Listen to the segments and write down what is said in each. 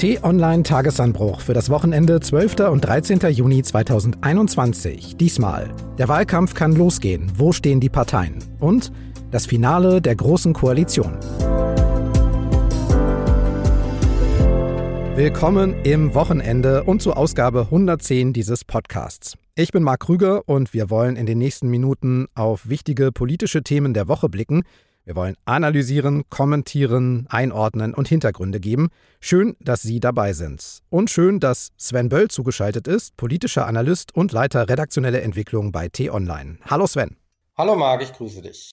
T-Online Tagesanbruch für das Wochenende 12. und 13. Juni 2021. Diesmal. Der Wahlkampf kann losgehen. Wo stehen die Parteien? Und das Finale der Großen Koalition. Willkommen im Wochenende und zur Ausgabe 110 dieses Podcasts. Ich bin Marc Krüger und wir wollen in den nächsten Minuten auf wichtige politische Themen der Woche blicken – wir wollen analysieren, kommentieren, einordnen und Hintergründe geben. Schön, dass Sie dabei sind. Und schön, dass Sven Böll zugeschaltet ist, politischer Analyst und Leiter redaktionelle Entwicklung bei T-Online. Hallo Sven. Hallo Marc, ich grüße dich.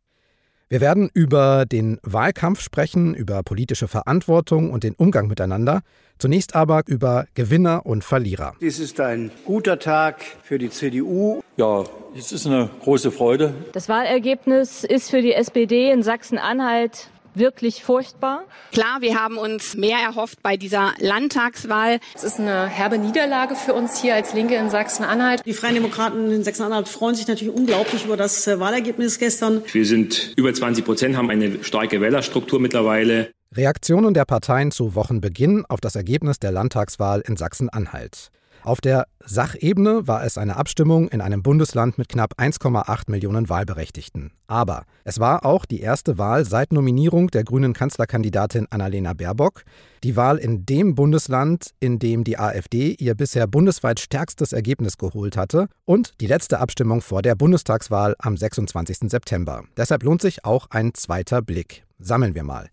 Wir werden über den Wahlkampf sprechen, über politische Verantwortung und den Umgang miteinander. Zunächst aber über Gewinner und Verlierer. Dies ist ein guter Tag für die CDU. Ja, es ist eine große Freude. Das Wahlergebnis ist für die SPD in Sachsen-Anhalt wirklich furchtbar. Klar, wir haben uns mehr erhofft bei dieser Landtagswahl. Es ist eine herbe Niederlage für uns hier als Linke in Sachsen-Anhalt. Die Freien Demokraten in Sachsen-Anhalt freuen sich natürlich unglaublich über das äh, Wahlergebnis gestern. Wir sind über 20 Prozent, haben eine starke Wählerstruktur mittlerweile. Reaktionen der Parteien zu Wochenbeginn auf das Ergebnis der Landtagswahl in Sachsen-Anhalt. Auf der Sachebene war es eine Abstimmung in einem Bundesland mit knapp 1,8 Millionen Wahlberechtigten. Aber es war auch die erste Wahl seit Nominierung der grünen Kanzlerkandidatin Annalena Baerbock, die Wahl in dem Bundesland, in dem die AfD ihr bisher bundesweit stärkstes Ergebnis geholt hatte und die letzte Abstimmung vor der Bundestagswahl am 26. September. Deshalb lohnt sich auch ein zweiter Blick. Sammeln wir mal.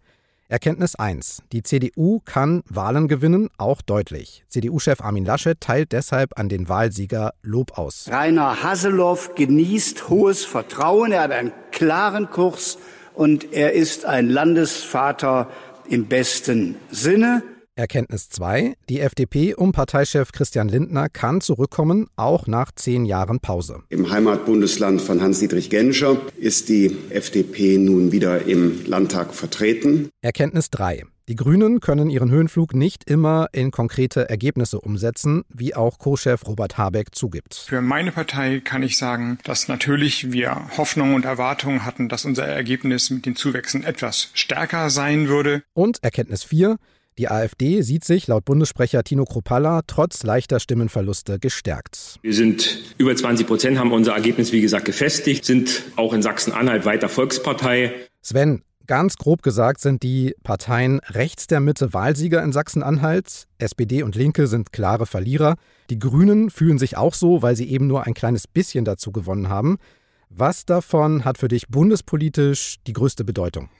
Erkenntnis 1. Die CDU kann Wahlen gewinnen, auch deutlich. CDU-Chef Armin Laschet teilt deshalb an den Wahlsieger Lob aus. Rainer Haseloff genießt hohes Vertrauen, er hat einen klaren Kurs und er ist ein Landesvater im besten Sinne. Erkenntnis 2. Die FDP um Parteichef Christian Lindner kann zurückkommen, auch nach zehn Jahren Pause. Im Heimatbundesland von Hans-Dietrich Genscher ist die FDP nun wieder im Landtag vertreten. Erkenntnis 3. Die Grünen können ihren Höhenflug nicht immer in konkrete Ergebnisse umsetzen, wie auch Co-Chef Robert Habeck zugibt. Für meine Partei kann ich sagen, dass natürlich wir Hoffnung und Erwartungen hatten, dass unser Ergebnis mit den Zuwächsen etwas stärker sein würde. Und Erkenntnis 4. Die AfD sieht sich laut Bundessprecher Tino Kropalla trotz leichter Stimmenverluste gestärkt. Wir sind über 20 Prozent, haben unser Ergebnis wie gesagt gefestigt, sind auch in Sachsen-Anhalt weiter Volkspartei. Sven, Ganz grob gesagt sind die Parteien rechts der Mitte Wahlsieger in Sachsen-Anhalt. SPD und Linke sind klare Verlierer. Die Grünen fühlen sich auch so, weil sie eben nur ein kleines bisschen dazu gewonnen haben. Was davon hat für dich bundespolitisch die größte Bedeutung?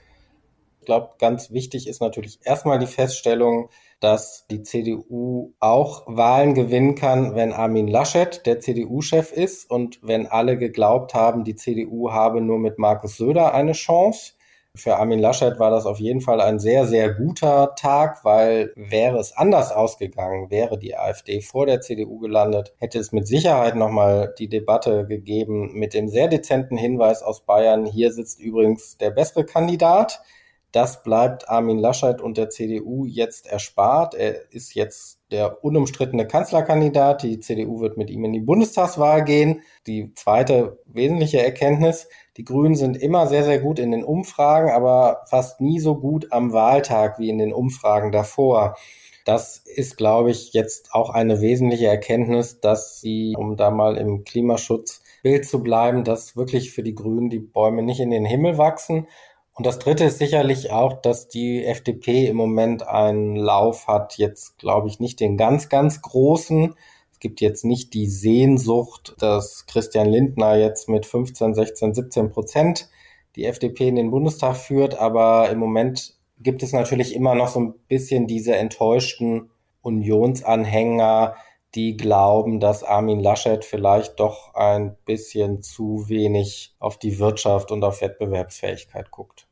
Ich glaube, ganz wichtig ist natürlich erstmal die Feststellung, dass die CDU auch Wahlen gewinnen kann, wenn Armin Laschet der CDU-Chef ist und wenn alle geglaubt haben, die CDU habe nur mit Markus Söder eine Chance. Für Armin Laschet war das auf jeden Fall ein sehr, sehr guter Tag, weil wäre es anders ausgegangen, wäre die AfD vor der CDU gelandet, hätte es mit Sicherheit nochmal die Debatte gegeben mit dem sehr dezenten Hinweis aus Bayern, hier sitzt übrigens der bessere Kandidat. Das bleibt Armin Laschet und der CDU jetzt erspart. Er ist jetzt der unumstrittene Kanzlerkandidat. Die CDU wird mit ihm in die Bundestagswahl gehen. Die zweite wesentliche Erkenntnis, die Grünen sind immer sehr, sehr gut in den Umfragen, aber fast nie so gut am Wahltag wie in den Umfragen davor. Das ist, glaube ich, jetzt auch eine wesentliche Erkenntnis, dass sie, um da mal im Klimaschutzbild zu bleiben, dass wirklich für die Grünen die Bäume nicht in den Himmel wachsen und das Dritte ist sicherlich auch, dass die FDP im Moment einen Lauf hat, jetzt glaube ich nicht den ganz, ganz großen. Es gibt jetzt nicht die Sehnsucht, dass Christian Lindner jetzt mit 15, 16, 17 Prozent die FDP in den Bundestag führt, aber im Moment gibt es natürlich immer noch so ein bisschen diese enttäuschten Unionsanhänger, die glauben, dass Armin Laschet vielleicht doch ein bisschen zu wenig auf die Wirtschaft und auf Wettbewerbsfähigkeit guckt.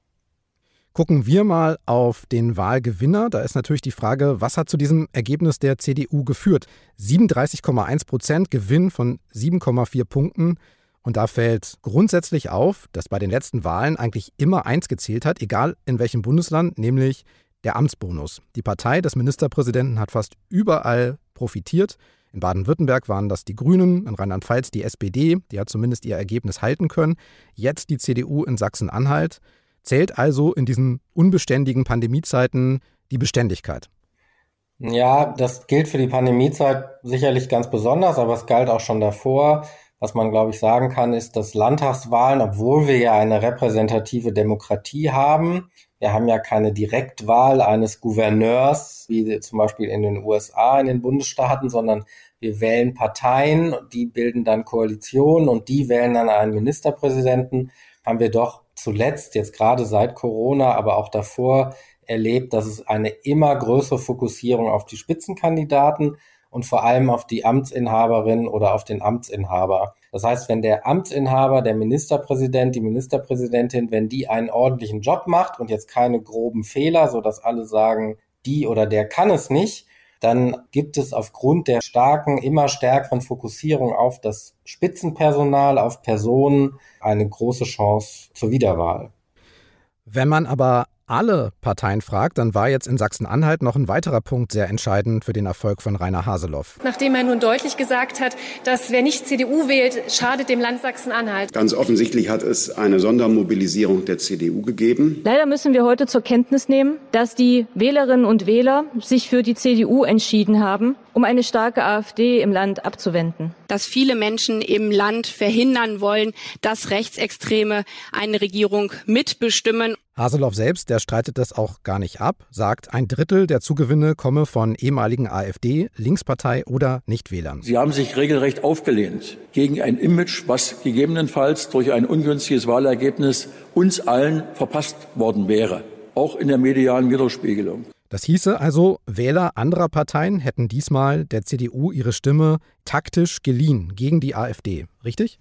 Gucken wir mal auf den Wahlgewinner. Da ist natürlich die Frage, was hat zu diesem Ergebnis der CDU geführt? 37,1 Prozent Gewinn von 7,4 Punkten. Und da fällt grundsätzlich auf, dass bei den letzten Wahlen eigentlich immer eins gezählt hat, egal in welchem Bundesland, nämlich der Amtsbonus. Die Partei des Ministerpräsidenten hat fast überall profitiert. In Baden-Württemberg waren das die Grünen, in Rheinland-Pfalz die SPD, die hat zumindest ihr Ergebnis halten können. Jetzt die CDU in Sachsen-Anhalt. Zählt also in diesen unbeständigen Pandemiezeiten die Beständigkeit? Ja, das gilt für die Pandemiezeit sicherlich ganz besonders, aber es galt auch schon davor. Was man, glaube ich, sagen kann, ist, dass Landtagswahlen, obwohl wir ja eine repräsentative Demokratie haben, wir haben ja keine Direktwahl eines Gouverneurs, wie zum Beispiel in den USA, in den Bundesstaaten, sondern wir wählen Parteien, die bilden dann Koalitionen und die wählen dann einen Ministerpräsidenten. Haben wir doch zuletzt, jetzt gerade seit Corona, aber auch davor, erlebt, dass es eine immer größere Fokussierung auf die Spitzenkandidaten und vor allem auf die Amtsinhaberin oder auf den Amtsinhaber. Das heißt, wenn der Amtsinhaber, der Ministerpräsident, die Ministerpräsidentin, wenn die einen ordentlichen Job macht und jetzt keine groben Fehler, so dass alle sagen, die oder der kann es nicht, dann gibt es aufgrund der starken, immer stärkeren Fokussierung auf das Spitzenpersonal, auf Personen eine große Chance zur Wiederwahl. Wenn man aber alle Parteien fragt, dann war jetzt in Sachsen-Anhalt noch ein weiterer Punkt sehr entscheidend für den Erfolg von Rainer Haseloff. Nachdem er nun deutlich gesagt hat, dass wer nicht CDU wählt, schadet dem Land Sachsen-Anhalt. Ganz offensichtlich hat es eine Sondermobilisierung der CDU gegeben. Leider müssen wir heute zur Kenntnis nehmen, dass die Wählerinnen und Wähler sich für die CDU entschieden haben, um eine starke AfD im Land abzuwenden. Dass viele Menschen im Land verhindern wollen, dass Rechtsextreme eine Regierung mitbestimmen. Haseloff selbst, der streitet das auch gar nicht ab, sagt, ein Drittel der Zugewinne komme von ehemaligen AfD, Linkspartei oder Nichtwählern. Sie haben sich regelrecht aufgelehnt gegen ein Image, was gegebenenfalls durch ein ungünstiges Wahlergebnis uns allen verpasst worden wäre, auch in der medialen Widerspiegelung. Das hieße also, Wähler anderer Parteien hätten diesmal der CDU ihre Stimme taktisch geliehen gegen die AfD, richtig?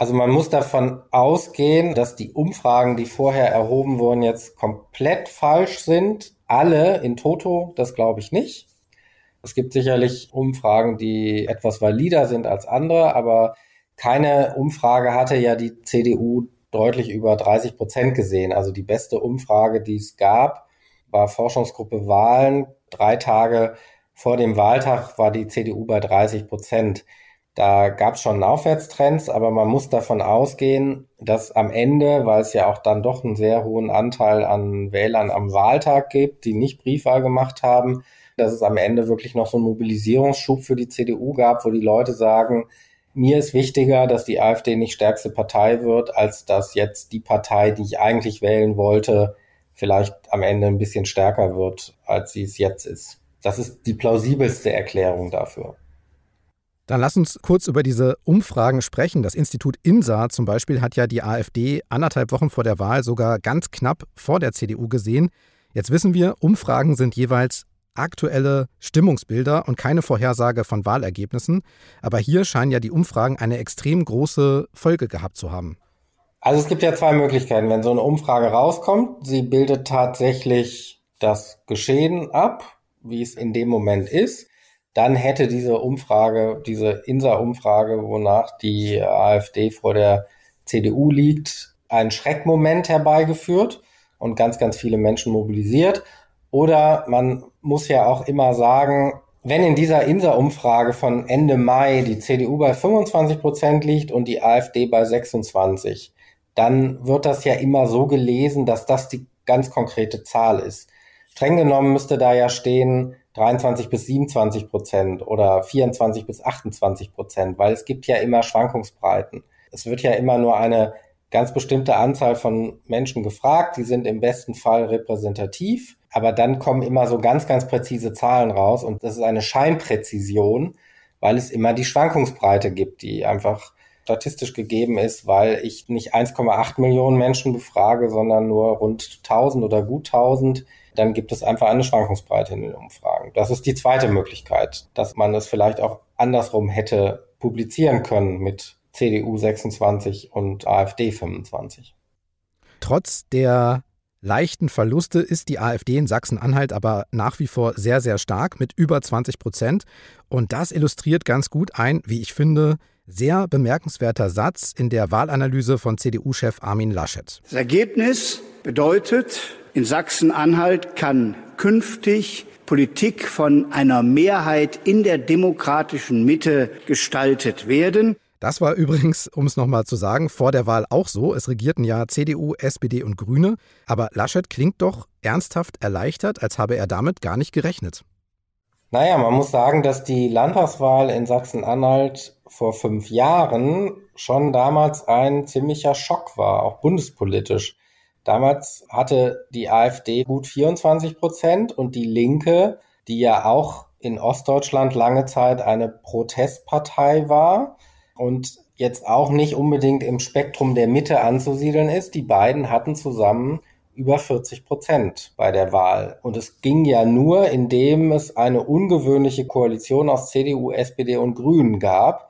Also man muss davon ausgehen, dass die Umfragen, die vorher erhoben wurden, jetzt komplett falsch sind. Alle in Toto, das glaube ich nicht. Es gibt sicherlich Umfragen, die etwas valider sind als andere, aber keine Umfrage hatte ja die CDU deutlich über 30 Prozent gesehen. Also die beste Umfrage, die es gab, war Forschungsgruppe Wahlen. Drei Tage vor dem Wahltag war die CDU bei 30 Prozent. Da gab es schon Aufwärtstrends, aber man muss davon ausgehen, dass am Ende, weil es ja auch dann doch einen sehr hohen Anteil an Wählern am Wahltag gibt, die nicht Briefwahl gemacht haben, dass es am Ende wirklich noch so einen Mobilisierungsschub für die CDU gab, wo die Leute sagen, mir ist wichtiger, dass die AfD nicht stärkste Partei wird, als dass jetzt die Partei, die ich eigentlich wählen wollte, vielleicht am Ende ein bisschen stärker wird, als sie es jetzt ist. Das ist die plausibelste Erklärung dafür. Dann lass uns kurz über diese Umfragen sprechen. Das Institut INSA zum Beispiel hat ja die AfD anderthalb Wochen vor der Wahl sogar ganz knapp vor der CDU gesehen. Jetzt wissen wir, Umfragen sind jeweils aktuelle Stimmungsbilder und keine Vorhersage von Wahlergebnissen. Aber hier scheinen ja die Umfragen eine extrem große Folge gehabt zu haben. Also es gibt ja zwei Möglichkeiten. Wenn so eine Umfrage rauskommt, sie bildet tatsächlich das Geschehen ab, wie es in dem Moment ist dann hätte diese Umfrage, diese INSA-Umfrage, wonach die AfD vor der CDU liegt, einen Schreckmoment herbeigeführt und ganz, ganz viele Menschen mobilisiert. Oder man muss ja auch immer sagen, wenn in dieser INSA-Umfrage von Ende Mai die CDU bei 25 Prozent liegt und die AfD bei 26, dann wird das ja immer so gelesen, dass das die ganz konkrete Zahl ist. Streng genommen müsste da ja stehen, 23 bis 27 Prozent oder 24 bis 28 Prozent, weil es gibt ja immer Schwankungsbreiten. Es wird ja immer nur eine ganz bestimmte Anzahl von Menschen gefragt, die sind im besten Fall repräsentativ, aber dann kommen immer so ganz, ganz präzise Zahlen raus und das ist eine Scheinpräzision, weil es immer die Schwankungsbreite gibt, die einfach statistisch gegeben ist, weil ich nicht 1,8 Millionen Menschen befrage, sondern nur rund 1000 oder gut 1000 dann gibt es einfach eine Schwankungsbreite in den Umfragen. Das ist die zweite Möglichkeit, dass man es vielleicht auch andersrum hätte publizieren können mit CDU 26 und AfD 25. Trotz der leichten Verluste ist die AfD in Sachsen-Anhalt aber nach wie vor sehr, sehr stark mit über 20 Prozent. Und das illustriert ganz gut ein, wie ich finde, sehr bemerkenswerter Satz in der Wahlanalyse von CDU-Chef Armin Laschet. Das Ergebnis bedeutet, in Sachsen-Anhalt kann künftig Politik von einer Mehrheit in der demokratischen Mitte gestaltet werden. Das war übrigens, um es nochmal zu sagen, vor der Wahl auch so. Es regierten ja CDU, SPD und Grüne. Aber Laschet klingt doch ernsthaft erleichtert, als habe er damit gar nicht gerechnet. Naja, man muss sagen, dass die Landtagswahl in Sachsen-Anhalt vor fünf Jahren schon damals ein ziemlicher Schock war, auch bundespolitisch. Damals hatte die AfD gut 24 Prozent und die Linke, die ja auch in Ostdeutschland lange Zeit eine Protestpartei war und jetzt auch nicht unbedingt im Spektrum der Mitte anzusiedeln ist, die beiden hatten zusammen über 40 Prozent bei der Wahl. Und es ging ja nur, indem es eine ungewöhnliche Koalition aus CDU, SPD und Grünen gab,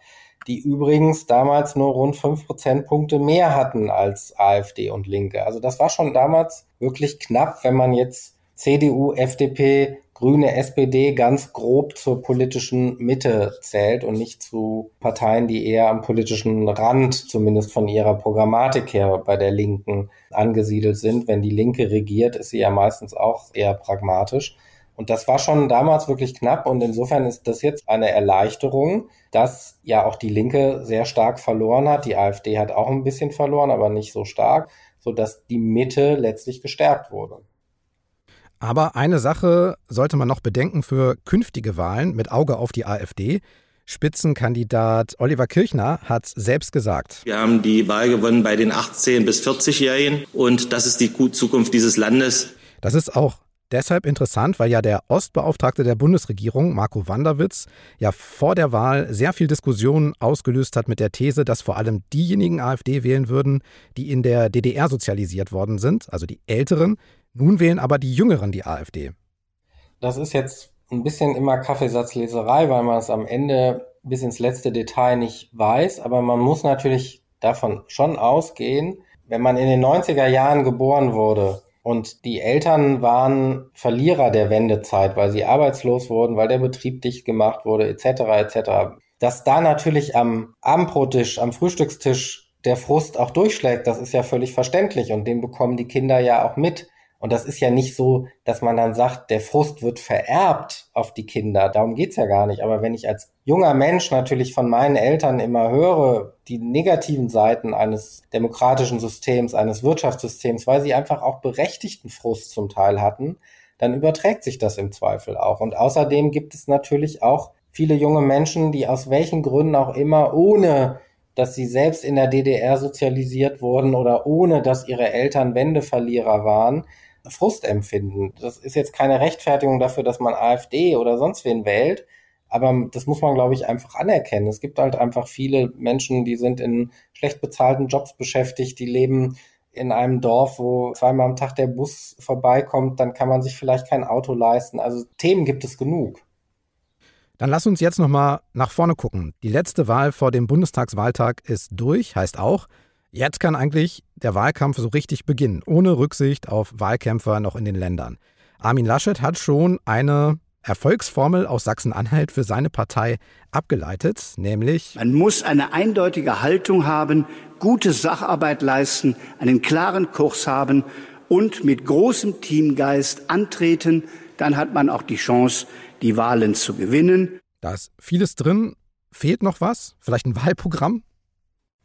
die übrigens damals nur rund fünf Prozentpunkte mehr hatten als AfD und Linke. Also das war schon damals wirklich knapp, wenn man jetzt CDU, FDP, Grüne, SPD ganz grob zur politischen Mitte zählt und nicht zu Parteien, die eher am politischen Rand, zumindest von ihrer Programmatik her, bei der Linken angesiedelt sind. Wenn die Linke regiert, ist sie ja meistens auch eher pragmatisch. Und das war schon damals wirklich knapp und insofern ist das jetzt eine Erleichterung, dass ja auch die Linke sehr stark verloren hat. Die AfD hat auch ein bisschen verloren, aber nicht so stark, sodass die Mitte letztlich gestärkt wurde. Aber eine Sache sollte man noch bedenken für künftige Wahlen mit Auge auf die AfD. Spitzenkandidat Oliver Kirchner hat selbst gesagt. Wir haben die Wahl gewonnen bei den 18- bis 40-Jährigen und das ist die Zukunft dieses Landes. Das ist auch deshalb interessant, weil ja der Ostbeauftragte der Bundesregierung, Marco Wanderwitz, ja vor der Wahl sehr viel Diskussion ausgelöst hat mit der These, dass vor allem diejenigen AfD wählen würden, die in der DDR sozialisiert worden sind, also die Älteren. Nun wählen aber die Jüngeren die AfD. Das ist jetzt ein bisschen immer Kaffeesatzleserei, weil man es am Ende bis ins letzte Detail nicht weiß, aber man muss natürlich davon schon ausgehen, wenn man in den 90er Jahren geboren wurde und die Eltern waren Verlierer der Wendezeit, weil sie arbeitslos wurden, weil der Betrieb dicht gemacht wurde, etc. etc. Dass da natürlich am Abendbrottisch, am Frühstückstisch der Frust auch durchschlägt, das ist ja völlig verständlich und den bekommen die Kinder ja auch mit. Und das ist ja nicht so, dass man dann sagt, der Frust wird vererbt auf die Kinder. Darum geht's ja gar nicht. Aber wenn ich als junger Mensch natürlich von meinen Eltern immer höre, die negativen Seiten eines demokratischen Systems, eines Wirtschaftssystems, weil sie einfach auch berechtigten Frust zum Teil hatten, dann überträgt sich das im Zweifel auch. Und außerdem gibt es natürlich auch viele junge Menschen, die aus welchen Gründen auch immer ohne dass sie selbst in der DDR sozialisiert wurden oder ohne dass ihre Eltern Wendeverlierer waren, Frust empfinden. Das ist jetzt keine Rechtfertigung dafür, dass man AfD oder sonst wen wählt, aber das muss man, glaube ich, einfach anerkennen. Es gibt halt einfach viele Menschen, die sind in schlecht bezahlten Jobs beschäftigt, die leben in einem Dorf, wo zweimal am Tag der Bus vorbeikommt, dann kann man sich vielleicht kein Auto leisten. Also Themen gibt es genug. Dann lass uns jetzt noch mal nach vorne gucken. Die letzte Wahl vor dem Bundestagswahltag ist durch, heißt auch, Jetzt kann eigentlich der Wahlkampf so richtig beginnen, ohne Rücksicht auf Wahlkämpfer noch in den Ländern. Armin Laschet hat schon eine Erfolgsformel aus Sachsen-Anhalt für seine Partei abgeleitet, nämlich Man muss eine eindeutige Haltung haben, gute Sacharbeit leisten, einen klaren Kurs haben und mit großem Teamgeist antreten, dann hat man auch die Chance, die Wahlen zu gewinnen. Da ist vieles drin. Fehlt noch was? Vielleicht ein Wahlprogramm?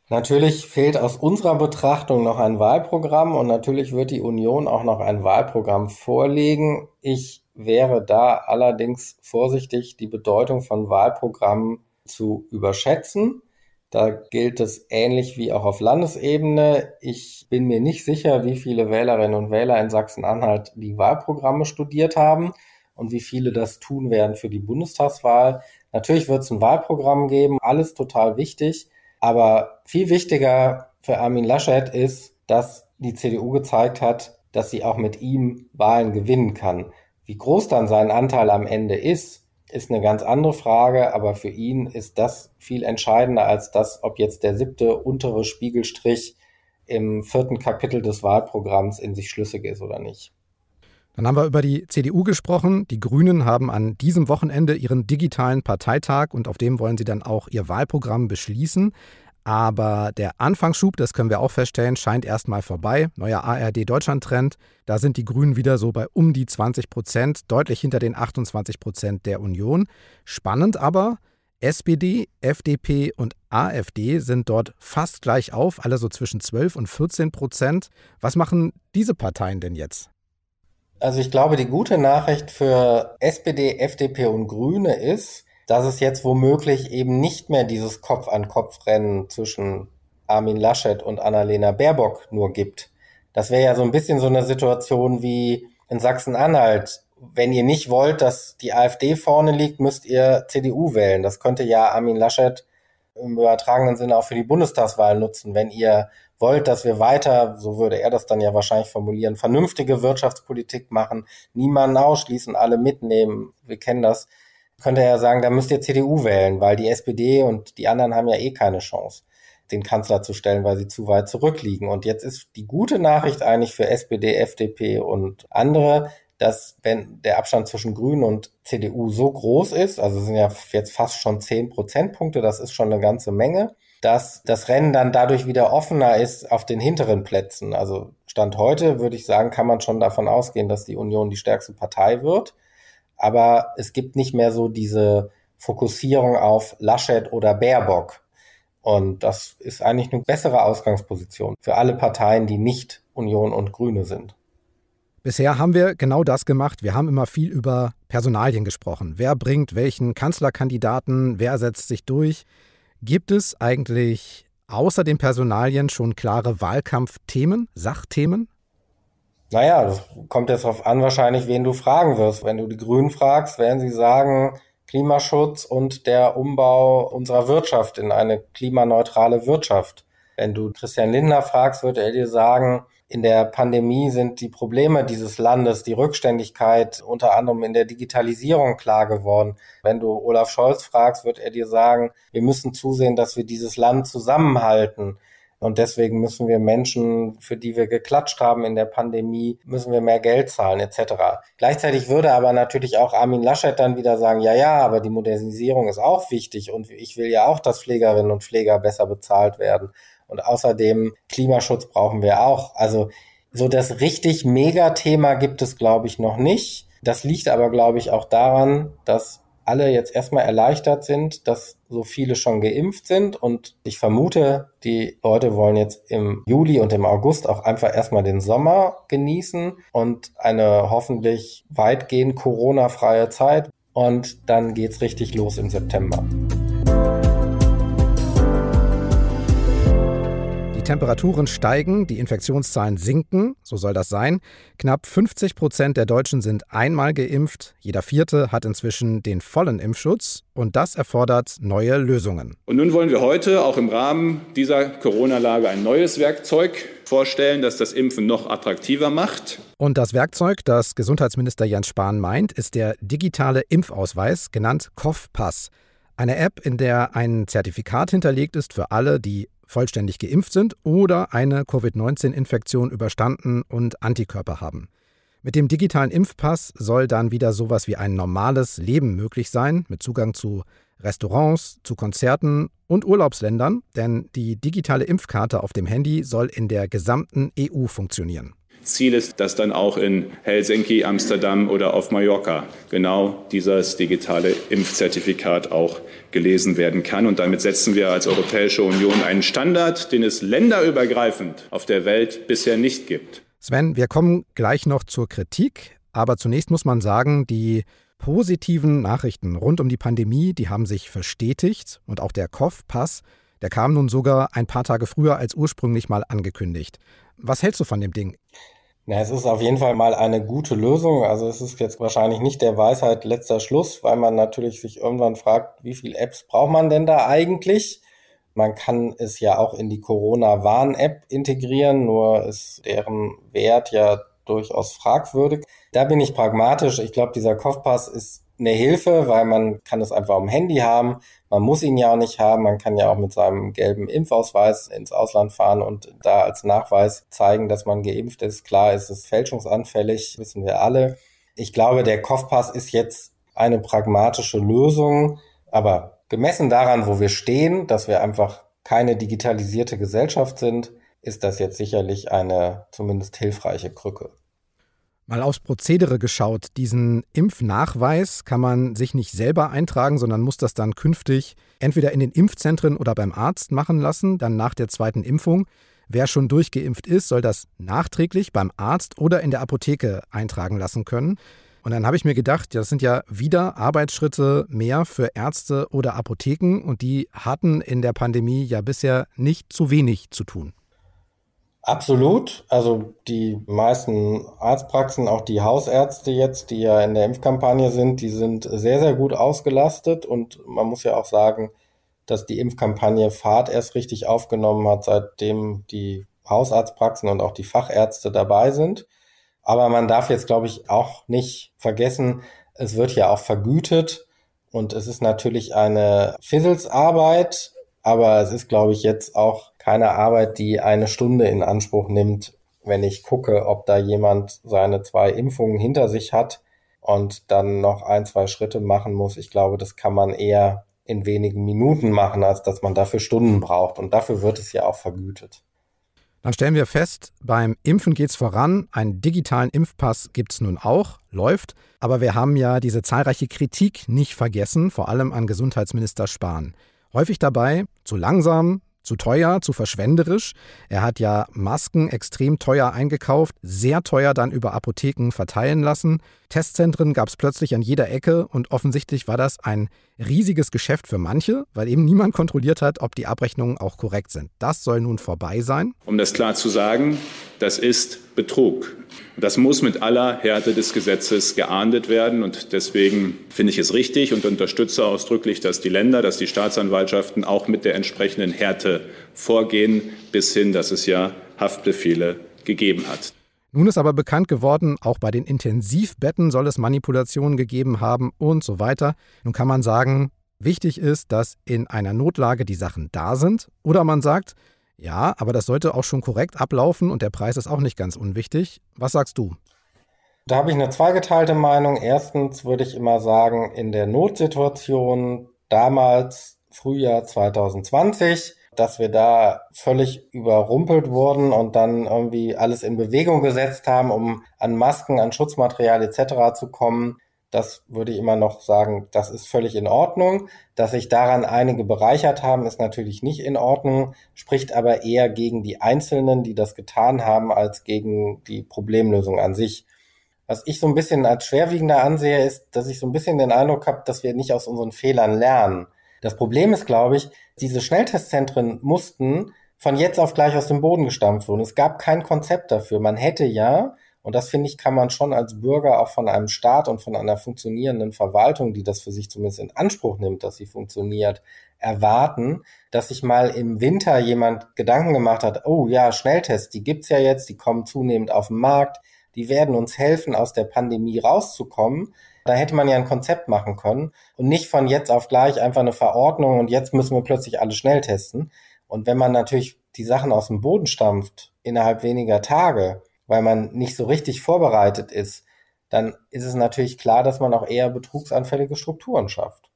Natürlich fehlt aus unserer Betrachtung noch ein Wahlprogramm und natürlich wird die Union auch noch ein Wahlprogramm vorlegen. Ich wäre da allerdings vorsichtig, die Bedeutung von Wahlprogrammen zu überschätzen. Da gilt es ähnlich wie auch auf Landesebene. Ich bin mir nicht sicher, wie viele Wählerinnen und Wähler in Sachsen-Anhalt die Wahlprogramme studiert haben und wie viele das tun werden für die Bundestagswahl. Natürlich wird es ein Wahlprogramm geben, alles total wichtig. Aber viel wichtiger für Armin Laschet ist, dass die CDU gezeigt hat, dass sie auch mit ihm Wahlen gewinnen kann. Wie groß dann sein Anteil am Ende ist, ist eine ganz andere Frage, aber für ihn ist das viel entscheidender als das, ob jetzt der siebte untere Spiegelstrich im vierten Kapitel des Wahlprogramms in sich schlüssig ist oder nicht. Dann haben wir über die CDU gesprochen. Die Grünen haben an diesem Wochenende ihren digitalen Parteitag und auf dem wollen sie dann auch ihr Wahlprogramm beschließen. Aber der Anfangsschub, das können wir auch feststellen, scheint erstmal vorbei. Neuer ARD-Deutschland-Trend. Da sind die Grünen wieder so bei um die 20 Prozent, deutlich hinter den 28 Prozent der Union. Spannend aber, SPD, FDP und AfD sind dort fast gleich auf, alle so zwischen 12 und 14 Prozent. Was machen diese Parteien denn jetzt? Also ich glaube, die gute Nachricht für SPD, FDP und Grüne ist, dass es jetzt womöglich eben nicht mehr dieses Kopf-an-Kopf-Rennen zwischen Armin Laschet und Annalena Baerbock nur gibt. Das wäre ja so ein bisschen so eine Situation wie in Sachsen-Anhalt. Wenn ihr nicht wollt, dass die AfD vorne liegt, müsst ihr CDU wählen. Das könnte ja Armin Laschet im übertragenen Sinne auch für die Bundestagswahl nutzen. Wenn ihr wollt, dass wir weiter, so würde er das dann ja wahrscheinlich formulieren, vernünftige Wirtschaftspolitik machen, niemanden ausschließen, alle mitnehmen, wir kennen das, könnte er sagen, da müsst ihr CDU wählen, weil die SPD und die anderen haben ja eh keine Chance, den Kanzler zu stellen, weil sie zu weit zurückliegen. Und jetzt ist die gute Nachricht eigentlich für SPD, FDP und andere, dass wenn der Abstand zwischen Grünen und CDU so groß ist, also sind ja jetzt fast schon zehn Prozentpunkte, das ist schon eine ganze Menge, dass das Rennen dann dadurch wieder offener ist auf den hinteren Plätzen. Also Stand heute würde ich sagen, kann man schon davon ausgehen, dass die Union die stärkste Partei wird. Aber es gibt nicht mehr so diese Fokussierung auf Laschet oder Baerbock. Und das ist eigentlich eine bessere Ausgangsposition für alle Parteien, die nicht Union und Grüne sind. Bisher haben wir genau das gemacht. Wir haben immer viel über Personalien gesprochen. Wer bringt welchen Kanzlerkandidaten? Wer setzt sich durch? Gibt es eigentlich außer den Personalien schon klare Wahlkampfthemen, Sachthemen? Naja, das kommt jetzt darauf an, wahrscheinlich, wen du fragen wirst. Wenn du die Grünen fragst, werden sie sagen, Klimaschutz und der Umbau unserer Wirtschaft in eine klimaneutrale Wirtschaft. Wenn du Christian Lindner fragst, wird er dir sagen, in der Pandemie sind die Probleme dieses Landes, die Rückständigkeit unter anderem in der Digitalisierung klar geworden. Wenn du Olaf Scholz fragst, wird er dir sagen, wir müssen zusehen, dass wir dieses Land zusammenhalten. Und deswegen müssen wir Menschen, für die wir geklatscht haben in der Pandemie, müssen wir mehr Geld zahlen etc. Gleichzeitig würde aber natürlich auch Armin Laschet dann wieder sagen, ja, ja, aber die Modernisierung ist auch wichtig und ich will ja auch, dass Pflegerinnen und Pfleger besser bezahlt werden. Und außerdem Klimaschutz brauchen wir auch. Also so das richtig Mega-Thema gibt es, glaube ich, noch nicht. Das liegt aber, glaube ich, auch daran, dass alle jetzt erstmal erleichtert sind, dass so viele schon geimpft sind. Und ich vermute, die Leute wollen jetzt im Juli und im August auch einfach erstmal den Sommer genießen und eine hoffentlich weitgehend Corona-freie Zeit. Und dann geht's richtig los im September. Temperaturen steigen, die Infektionszahlen sinken, so soll das sein. Knapp 50 Prozent der Deutschen sind einmal geimpft, jeder vierte hat inzwischen den vollen Impfschutz und das erfordert neue Lösungen. Und nun wollen wir heute auch im Rahmen dieser Corona-Lage ein neues Werkzeug vorstellen, das das Impfen noch attraktiver macht. Und das Werkzeug, das Gesundheitsminister Jens Spahn meint, ist der digitale Impfausweis, genannt COV-Pass. Eine App, in der ein Zertifikat hinterlegt ist für alle, die vollständig geimpft sind oder eine Covid-19-Infektion überstanden und Antikörper haben. Mit dem digitalen Impfpass soll dann wieder sowas wie ein normales Leben möglich sein, mit Zugang zu Restaurants, zu Konzerten und Urlaubsländern, denn die digitale Impfkarte auf dem Handy soll in der gesamten EU funktionieren. Ziel ist, dass dann auch in Helsinki, Amsterdam oder auf Mallorca genau dieses digitale Impfzertifikat auch gelesen werden kann. Und damit setzen wir als Europäische Union einen Standard, den es länderübergreifend auf der Welt bisher nicht gibt. Sven, wir kommen gleich noch zur Kritik, aber zunächst muss man sagen, die positiven Nachrichten rund um die Pandemie, die haben sich verstetigt und auch der COV-Pass, der kam nun sogar ein paar Tage früher als ursprünglich mal angekündigt. Was hältst du von dem Ding? Na, es ist auf jeden Fall mal eine gute Lösung. Also es ist jetzt wahrscheinlich nicht der Weisheit letzter Schluss, weil man natürlich sich irgendwann fragt, wie viele Apps braucht man denn da eigentlich? Man kann es ja auch in die Corona-Warn-App integrieren, nur ist deren Wert ja durchaus fragwürdig. Da bin ich pragmatisch. Ich glaube, dieser Kopfpass ist eine Hilfe, weil man kann es einfach am Handy haben. Man muss ihn ja auch nicht haben. Man kann ja auch mit seinem gelben Impfausweis ins Ausland fahren und da als Nachweis zeigen, dass man geimpft ist. Klar ist es fälschungsanfällig, wissen wir alle. Ich glaube, der Kopfpass ist jetzt eine pragmatische Lösung, aber gemessen daran, wo wir stehen, dass wir einfach keine digitalisierte Gesellschaft sind, ist das jetzt sicherlich eine zumindest hilfreiche Krücke. Mal aufs Prozedere geschaut. Diesen Impfnachweis kann man sich nicht selber eintragen, sondern muss das dann künftig entweder in den Impfzentren oder beim Arzt machen lassen, dann nach der zweiten Impfung. Wer schon durchgeimpft ist, soll das nachträglich beim Arzt oder in der Apotheke eintragen lassen können. Und dann habe ich mir gedacht, das sind ja wieder Arbeitsschritte mehr für Ärzte oder Apotheken und die hatten in der Pandemie ja bisher nicht zu wenig zu tun. Absolut. Also die meisten Arztpraxen, auch die Hausärzte jetzt, die ja in der Impfkampagne sind, die sind sehr, sehr gut ausgelastet. Und man muss ja auch sagen, dass die Impfkampagne Fahrt erst richtig aufgenommen hat, seitdem die Hausarztpraxen und auch die Fachärzte dabei sind. Aber man darf jetzt, glaube ich, auch nicht vergessen, es wird ja auch vergütet und es ist natürlich eine Fizzelsarbeit, aber es ist, glaube ich, jetzt auch keine Arbeit, die eine Stunde in Anspruch nimmt, wenn ich gucke, ob da jemand seine zwei Impfungen hinter sich hat und dann noch ein, zwei Schritte machen muss. Ich glaube, das kann man eher in wenigen Minuten machen, als dass man dafür Stunden braucht. Und dafür wird es ja auch vergütet. Dann stellen wir fest, beim Impfen geht es voran. Einen digitalen Impfpass gibt es nun auch, läuft. Aber wir haben ja diese zahlreiche Kritik nicht vergessen, vor allem an Gesundheitsminister Spahn. Häufig dabei zu langsam, zu teuer, zu verschwenderisch. Er hat ja Masken extrem teuer eingekauft, sehr teuer dann über Apotheken verteilen lassen. Testzentren gab es plötzlich an jeder Ecke und offensichtlich war das ein riesiges Geschäft für manche, weil eben niemand kontrolliert hat, ob die Abrechnungen auch korrekt sind. Das soll nun vorbei sein. Um das klar zu sagen, das ist Betrug. Das muss mit aller Härte des Gesetzes geahndet werden. Und deswegen finde ich es richtig und unterstütze ausdrücklich, dass die Länder, dass die Staatsanwaltschaften auch mit der entsprechenden Härte vorgehen, bis hin, dass es ja Haftbefehle gegeben hat. Nun ist aber bekannt geworden, auch bei den Intensivbetten soll es Manipulationen gegeben haben und so weiter. Nun kann man sagen, wichtig ist, dass in einer Notlage die Sachen da sind. Oder man sagt, ja, aber das sollte auch schon korrekt ablaufen und der Preis ist auch nicht ganz unwichtig. Was sagst du? Da habe ich eine zweigeteilte Meinung. Erstens würde ich immer sagen, in der Notsituation damals, Frühjahr 2020, dass wir da völlig überrumpelt wurden und dann irgendwie alles in Bewegung gesetzt haben, um an Masken, an Schutzmaterial etc. zu kommen. Das würde ich immer noch sagen, das ist völlig in Ordnung. Dass sich daran einige bereichert haben, ist natürlich nicht in Ordnung, spricht aber eher gegen die Einzelnen, die das getan haben, als gegen die Problemlösung an sich. Was ich so ein bisschen als schwerwiegender ansehe, ist, dass ich so ein bisschen den Eindruck habe, dass wir nicht aus unseren Fehlern lernen. Das Problem ist, glaube ich, diese Schnelltestzentren mussten von jetzt auf gleich aus dem Boden gestampft werden. Es gab kein Konzept dafür. Man hätte ja und das finde ich, kann man schon als Bürger auch von einem Staat und von einer funktionierenden Verwaltung, die das für sich zumindest in Anspruch nimmt, dass sie funktioniert, erwarten, dass sich mal im Winter jemand Gedanken gemacht hat, oh ja, Schnelltests, die gibt's ja jetzt, die kommen zunehmend auf den Markt, die werden uns helfen, aus der Pandemie rauszukommen. Da hätte man ja ein Konzept machen können und nicht von jetzt auf gleich einfach eine Verordnung und jetzt müssen wir plötzlich alle schnell testen. Und wenn man natürlich die Sachen aus dem Boden stampft innerhalb weniger Tage, weil man nicht so richtig vorbereitet ist, dann ist es natürlich klar, dass man auch eher betrugsanfällige Strukturen schafft.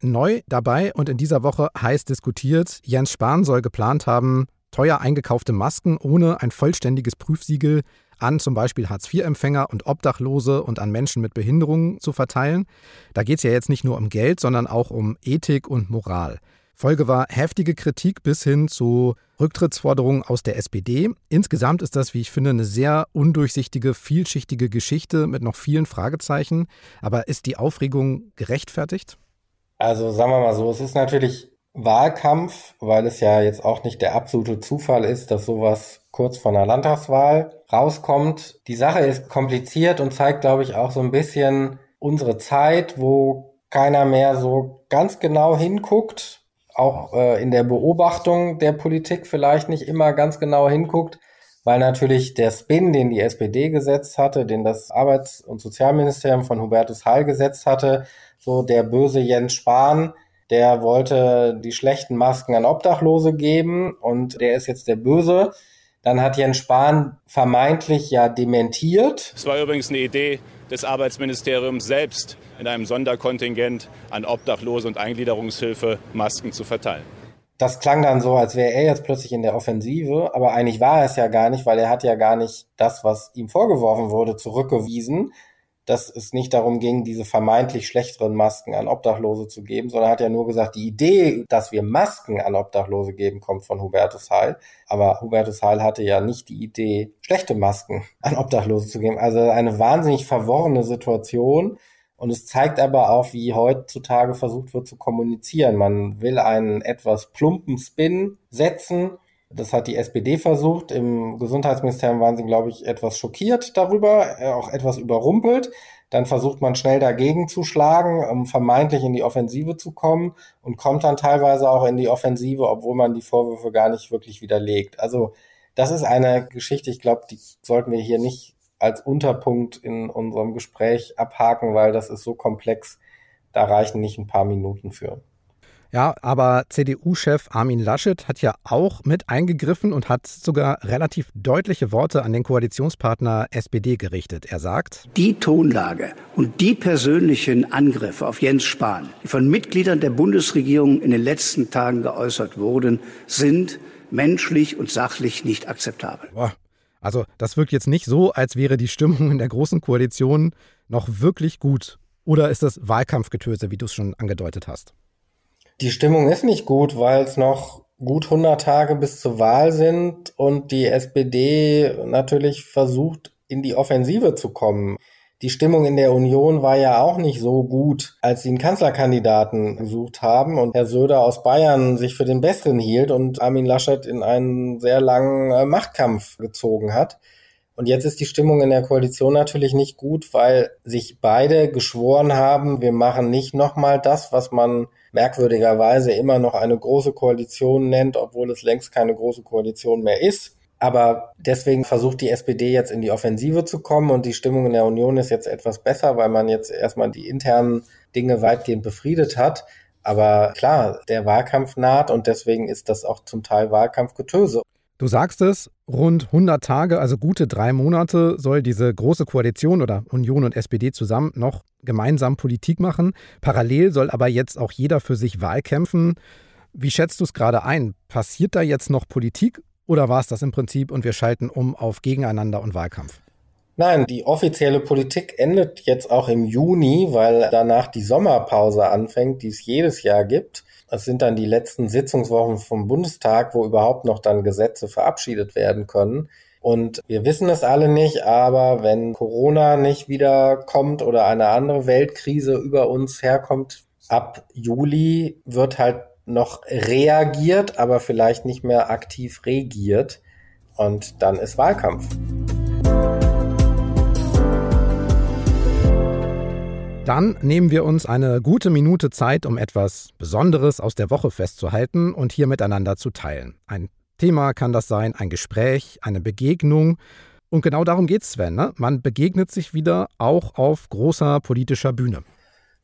Neu dabei und in dieser Woche heiß diskutiert, Jens Spahn soll geplant haben, teuer eingekaufte Masken ohne ein vollständiges Prüfsiegel an zum Beispiel Hartz-IV-Empfänger und Obdachlose und an Menschen mit Behinderungen zu verteilen. Da geht es ja jetzt nicht nur um Geld, sondern auch um Ethik und Moral. Folge war heftige Kritik bis hin zu Rücktrittsforderungen aus der SPD. Insgesamt ist das, wie ich finde, eine sehr undurchsichtige, vielschichtige Geschichte mit noch vielen Fragezeichen. Aber ist die Aufregung gerechtfertigt? Also sagen wir mal so, es ist natürlich Wahlkampf, weil es ja jetzt auch nicht der absolute Zufall ist, dass sowas kurz vor einer Landtagswahl rauskommt. Die Sache ist kompliziert und zeigt, glaube ich, auch so ein bisschen unsere Zeit, wo keiner mehr so ganz genau hinguckt, auch äh, in der Beobachtung der Politik vielleicht nicht immer ganz genau hinguckt, weil natürlich der Spin, den die SPD gesetzt hatte, den das Arbeits- und Sozialministerium von Hubertus Heil gesetzt hatte, so der böse Jens Spahn, der wollte die schlechten Masken an Obdachlose geben und der ist jetzt der Böse. Dann hat Jens Spahn vermeintlich ja dementiert. Es war übrigens eine Idee des Arbeitsministeriums selbst, in einem Sonderkontingent an Obdachlose und Eingliederungshilfe Masken zu verteilen. Das klang dann so, als wäre er jetzt plötzlich in der Offensive, aber eigentlich war er es ja gar nicht, weil er hat ja gar nicht das, was ihm vorgeworfen wurde, zurückgewiesen. Dass es nicht darum ging, diese vermeintlich schlechteren Masken an Obdachlose zu geben, sondern hat ja nur gesagt, die Idee, dass wir Masken an Obdachlose geben, kommt von Hubertus Heil. Aber Hubertus Heil hatte ja nicht die Idee, schlechte Masken an Obdachlose zu geben. Also eine wahnsinnig verworrene Situation. Und es zeigt aber auch, wie heutzutage versucht wird zu kommunizieren. Man will einen etwas plumpen Spin setzen das hat die SPD versucht. Im Gesundheitsministerium waren sie, glaube ich, etwas schockiert darüber, äh, auch etwas überrumpelt. Dann versucht man schnell dagegen zu schlagen, um vermeintlich in die Offensive zu kommen und kommt dann teilweise auch in die Offensive, obwohl man die Vorwürfe gar nicht wirklich widerlegt. Also das ist eine Geschichte, ich glaube, die sollten wir hier nicht als Unterpunkt in unserem Gespräch abhaken, weil das ist so komplex, da reichen nicht ein paar Minuten für. Ja, aber CDU-Chef Armin Laschet hat ja auch mit eingegriffen und hat sogar relativ deutliche Worte an den Koalitionspartner SPD gerichtet. Er sagt, die Tonlage und die persönlichen Angriffe auf Jens Spahn, die von Mitgliedern der Bundesregierung in den letzten Tagen geäußert wurden, sind menschlich und sachlich nicht akzeptabel. Boah. Also das wirkt jetzt nicht so, als wäre die Stimmung in der Großen Koalition noch wirklich gut. Oder ist das Wahlkampfgetöse, wie du es schon angedeutet hast? Die Stimmung ist nicht gut, weil es noch gut 100 Tage bis zur Wahl sind und die SPD natürlich versucht, in die Offensive zu kommen. Die Stimmung in der Union war ja auch nicht so gut, als sie einen Kanzlerkandidaten gesucht haben und Herr Söder aus Bayern sich für den Besseren hielt und Armin Laschet in einen sehr langen äh, Machtkampf gezogen hat. Und jetzt ist die Stimmung in der Koalition natürlich nicht gut, weil sich beide geschworen haben, wir machen nicht nochmal das, was man merkwürdigerweise immer noch eine große Koalition nennt, obwohl es längst keine große Koalition mehr ist. Aber deswegen versucht die SPD jetzt in die Offensive zu kommen und die Stimmung in der Union ist jetzt etwas besser, weil man jetzt erstmal die internen Dinge weitgehend befriedet hat. Aber klar, der Wahlkampf naht und deswegen ist das auch zum Teil Wahlkampfgetöse. Du sagst es, rund 100 Tage, also gute drei Monate, soll diese große Koalition oder Union und SPD zusammen noch gemeinsam Politik machen. Parallel soll aber jetzt auch jeder für sich Wahl kämpfen. Wie schätzt du es gerade ein? Passiert da jetzt noch Politik oder war es das im Prinzip und wir schalten um auf Gegeneinander und Wahlkampf? Nein, die offizielle Politik endet jetzt auch im Juni, weil danach die Sommerpause anfängt, die es jedes Jahr gibt. Es sind dann die letzten Sitzungswochen vom Bundestag, wo überhaupt noch dann Gesetze verabschiedet werden können. Und wir wissen es alle nicht, aber wenn Corona nicht wieder kommt oder eine andere Weltkrise über uns herkommt, ab Juli wird halt noch reagiert, aber vielleicht nicht mehr aktiv regiert. Und dann ist Wahlkampf. Dann nehmen wir uns eine gute Minute Zeit, um etwas Besonderes aus der Woche festzuhalten und hier miteinander zu teilen. Ein Thema kann das sein, ein Gespräch, eine Begegnung. Und genau darum geht es, Sven. Ne? Man begegnet sich wieder auch auf großer politischer Bühne.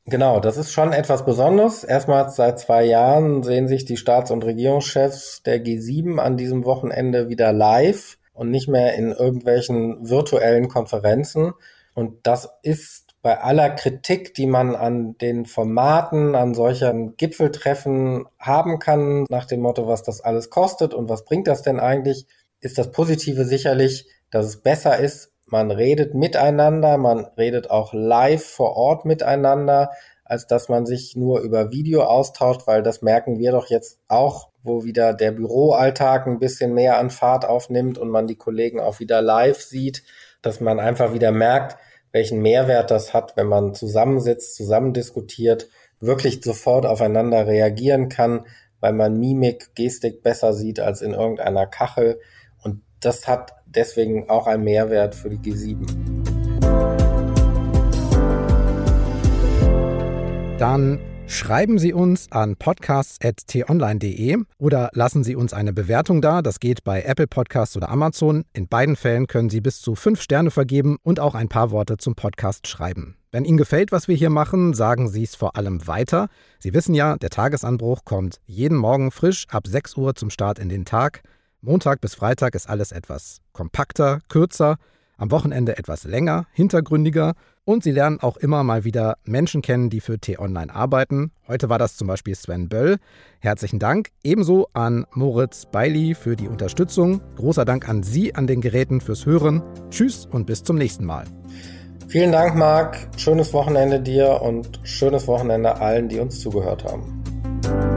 Genau, das ist schon etwas Besonderes. Erstmals seit zwei Jahren sehen sich die Staats- und Regierungschefs der G7 an diesem Wochenende wieder live und nicht mehr in irgendwelchen virtuellen Konferenzen. Und das ist bei aller Kritik, die man an den Formaten, an solchen Gipfeltreffen haben kann, nach dem Motto, was das alles kostet und was bringt das denn eigentlich, ist das Positive sicherlich, dass es besser ist, man redet miteinander, man redet auch live vor Ort miteinander, als dass man sich nur über Video austauscht, weil das merken wir doch jetzt auch, wo wieder der Büroalltag ein bisschen mehr an Fahrt aufnimmt und man die Kollegen auch wieder live sieht, dass man einfach wieder merkt, welchen Mehrwert das hat, wenn man zusammensitzt, zusammen diskutiert, wirklich sofort aufeinander reagieren kann, weil man Mimik, Gestik besser sieht als in irgendeiner Kachel. Und das hat deswegen auch einen Mehrwert für die G7. Dann Schreiben Sie uns an podcasts.tonline.de oder lassen Sie uns eine Bewertung da. Das geht bei Apple Podcasts oder Amazon. In beiden Fällen können Sie bis zu fünf Sterne vergeben und auch ein paar Worte zum Podcast schreiben. Wenn Ihnen gefällt, was wir hier machen, sagen Sie es vor allem weiter. Sie wissen ja, der Tagesanbruch kommt jeden Morgen frisch ab 6 Uhr zum Start in den Tag. Montag bis Freitag ist alles etwas kompakter, kürzer, am Wochenende etwas länger, hintergründiger und Sie lernen auch immer mal wieder Menschen kennen, die für T-Online arbeiten. Heute war das zum Beispiel Sven Böll. Herzlichen Dank. Ebenso an Moritz Beili für die Unterstützung. Großer Dank an Sie an den Geräten fürs Hören. Tschüss und bis zum nächsten Mal. Vielen Dank, Marc. Schönes Wochenende dir und schönes Wochenende allen, die uns zugehört haben.